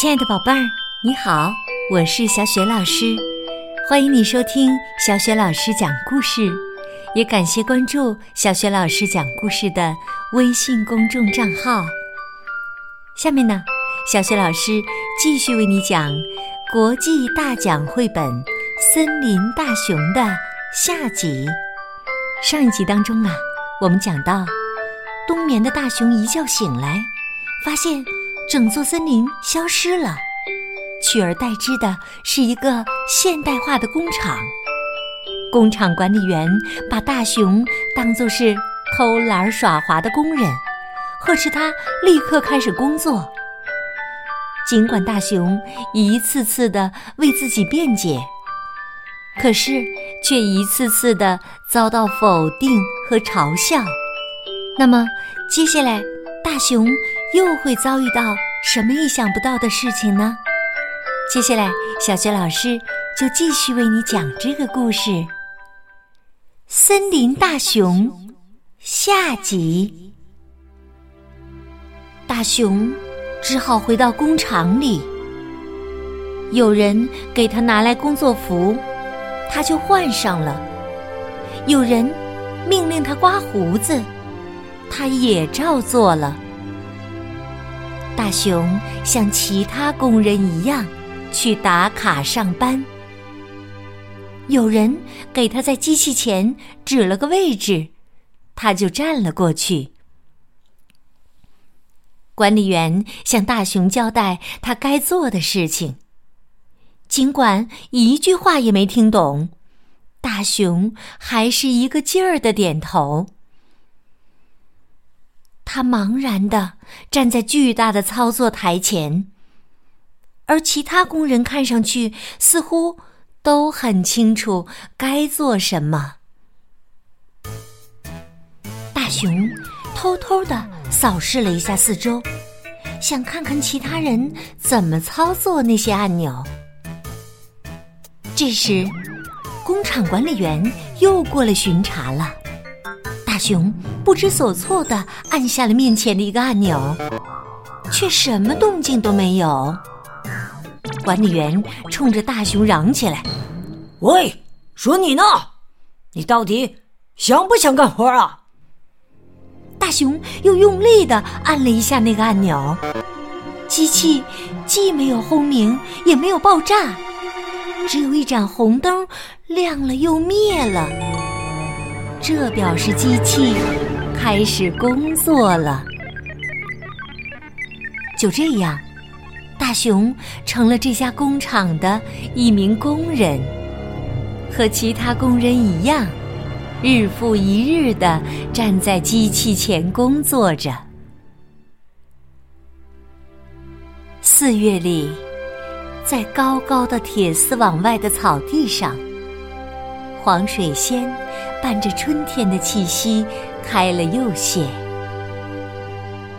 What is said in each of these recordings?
亲爱的宝贝儿，你好，我是小雪老师，欢迎你收听小雪老师讲故事，也感谢关注小雪老师讲故事的微信公众账号。下面呢，小雪老师继续为你讲国际大奖绘本《森林大熊》的下集。上一集当中啊，我们讲到冬眠的大熊一觉醒来，发现。整座森林消失了，取而代之的是一个现代化的工厂。工厂管理员把大熊当作是偷懒耍滑的工人，呵斥他立刻开始工作。尽管大熊一次次的为自己辩解，可是却一次次的遭到否定和嘲笑。那么接下来，大熊又会遭遇到？什么意想不到的事情呢？接下来，小学老师就继续为你讲这个故事《森林大熊》下集。大熊只好回到工厂里，有人给他拿来工作服，他就换上了；有人命令他刮胡子，他也照做了。大熊像其他工人一样去打卡上班。有人给他在机器前指了个位置，他就站了过去。管理员向大熊交代他该做的事情，尽管一句话也没听懂，大熊还是一个劲儿的点头。他茫然的站在巨大的操作台前，而其他工人看上去似乎都很清楚该做什么。大熊偷偷的扫视了一下四周，想看看其他人怎么操作那些按钮。这时，工厂管理员又过来巡查了。熊不知所措的按下了面前的一个按钮，却什么动静都没有。管理员冲着大熊嚷起来：“喂，说你呢，你到底想不想干活啊？”大熊又用力的按了一下那个按钮，机器既没有轰鸣，也没有爆炸，只有一盏红灯亮了又灭了。这表示机器开始工作了。就这样，大熊成了这家工厂的一名工人，和其他工人一样，日复一日的站在机器前工作着。四月里，在高高的铁丝网外的草地上，黄水仙。伴着春天的气息，开了又谢。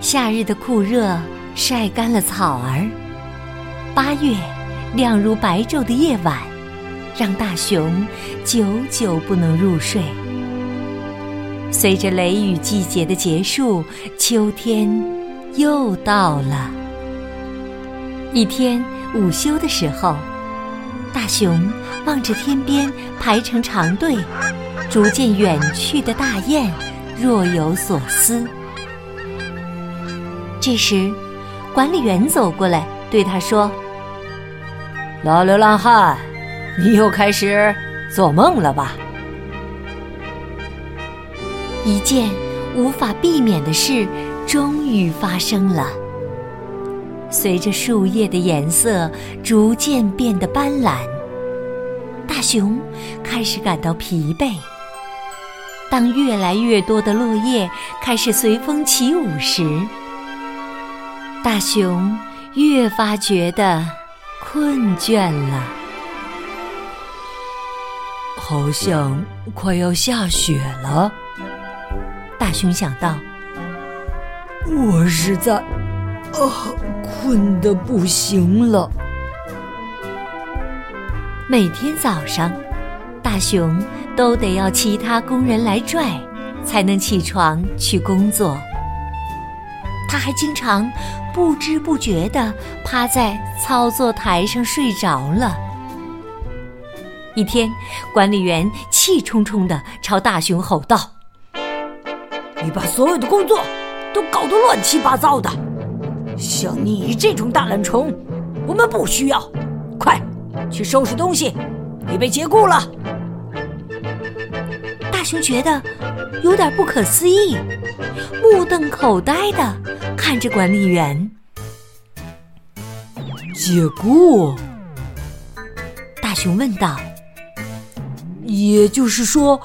夏日的酷热晒干了草儿。八月，亮如白昼的夜晚，让大熊久久不能入睡。随着雷雨季节的结束，秋天又到了。一天午休的时候，大熊望着天边排成长队。逐渐远去的大雁，若有所思。这时，管理员走过来，对他说：“老流浪汉，你又开始做梦了吧？”一件无法避免的事终于发生了。随着树叶的颜色逐渐变得斑斓，大熊开始感到疲惫。当越来越多的落叶开始随风起舞时，大熊越发觉得困倦了。好像快要下雪了，大熊想到。我实在啊，困得不行了。每天早上，大熊。都得要其他工人来拽，才能起床去工作。他还经常不知不觉地趴在操作台上睡着了。一天，管理员气冲冲地朝大熊吼道：“你把所有的工作都搞得乱七八糟的，像你这种大懒虫，我们不需要。快去收拾东西，你被解雇了。”大熊觉得有点不可思议，目瞪口呆的看着管理员。解雇？大熊问道。也就是说，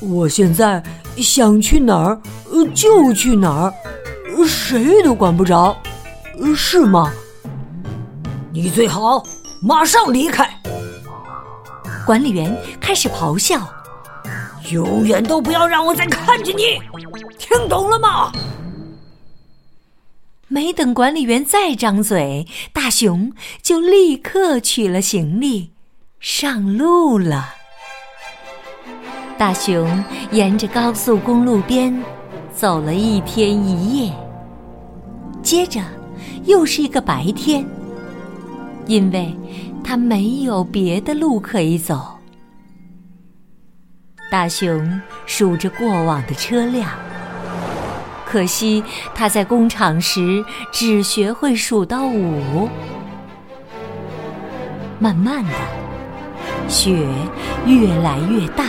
我现在想去哪儿就去哪儿，谁都管不着，是吗？你最好马上离开。管理员开始咆哮：“永远都不要让我再看见你，听懂了吗？”没等管理员再张嘴，大熊就立刻取了行李，上路了。大熊沿着高速公路边走了一天一夜，接着又是一个白天，因为他没有别的路可以走。大熊数着过往的车辆，可惜他在工厂时只学会数到五。慢慢的，雪越来越大。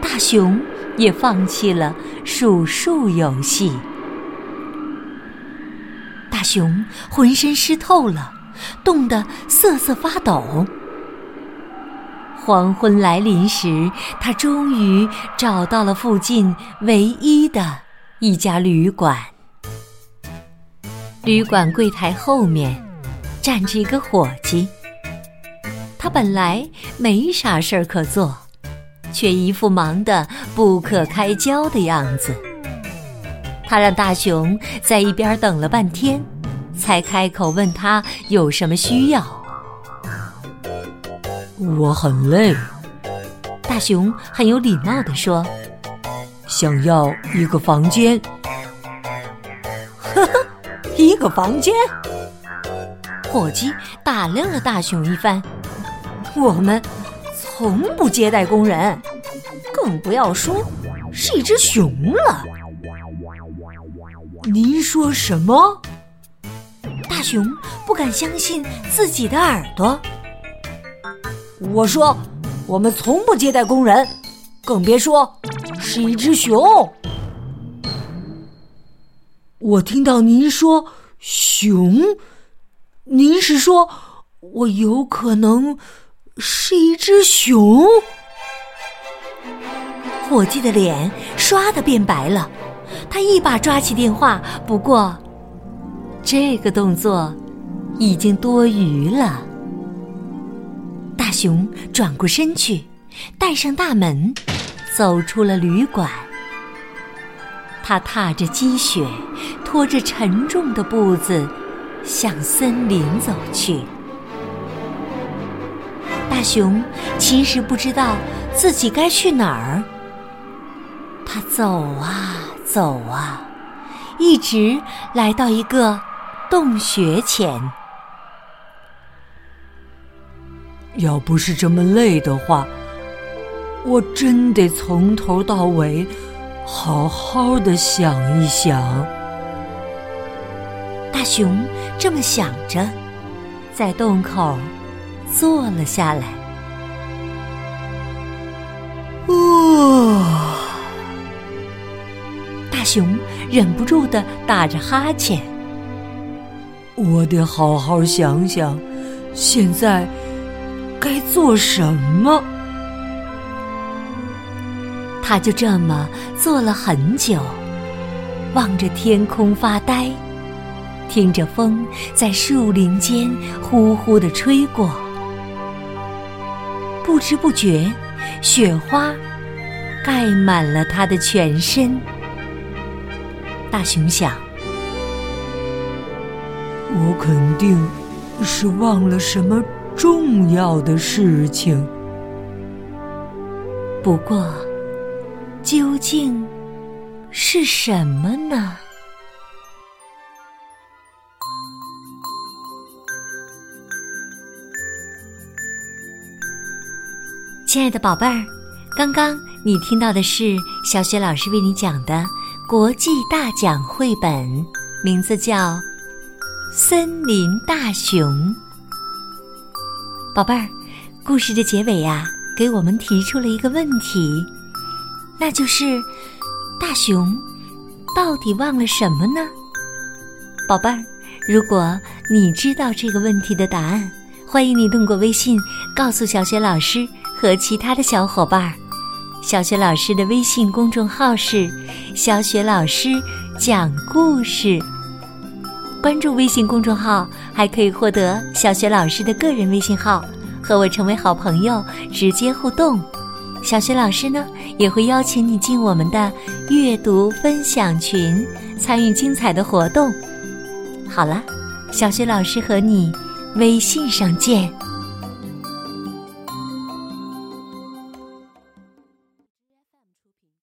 大熊也放弃了数数游戏。大熊浑身湿透了，冻得瑟瑟发抖。黄昏来临时，他终于找到了附近唯一的一家旅馆。旅馆柜台后面站着一个伙计，他本来没啥事儿可做。却一副忙得不可开交的样子。他让大熊在一边等了半天，才开口问他有什么需要。我很累，大熊很有礼貌地说：“想要一个房间。”呵呵，一个房间。伙计打量了大熊一番，我们。从不接待工人，更不要说是一只熊了。您说什么？大熊不敢相信自己的耳朵。我说，我们从不接待工人，更别说是一只熊。我听到您说熊，您是说我有可能？是一只熊，伙计的脸唰的变白了，他一把抓起电话，不过这个动作已经多余了。大熊转过身去，带上大门，走出了旅馆。他踏着积雪，拖着沉重的步子，向森林走去。大熊其实不知道自己该去哪儿。他走啊走啊，一直来到一个洞穴前。要不是这么累的话，我真得从头到尾好好的想一想。大熊这么想着，在洞口。坐了下来。哦，大熊忍不住的打着哈欠。我得好好想想，现在该做什么。他就这么坐了很久，望着天空发呆，听着风在树林间呼呼的吹过。不知不觉，雪花盖满了他的全身。大熊想：“我肯定是忘了什么重要的事情。不过究竟是什么呢？亲爱的宝贝儿刚刚你听到的是小雪老师为你讲的国际大奖绘本名字叫森林大熊》。宝贝儿，故事的结尾呀，给我们提出了一个问题，那就是大熊到底忘了什么呢？宝贝儿，如果你知道这个问题的答案，欢迎你通过微信告诉小雪老师和其他的小伙伴儿。小雪老师的微信公众号是“小雪老师讲故事”。关注微信公众号，还可以获得小学老师的个人微信号，和我成为好朋友，直接互动。小学老师呢，也会邀请你进我们的阅读分享群，参与精彩的活动。好了，小学老师和你微信上见。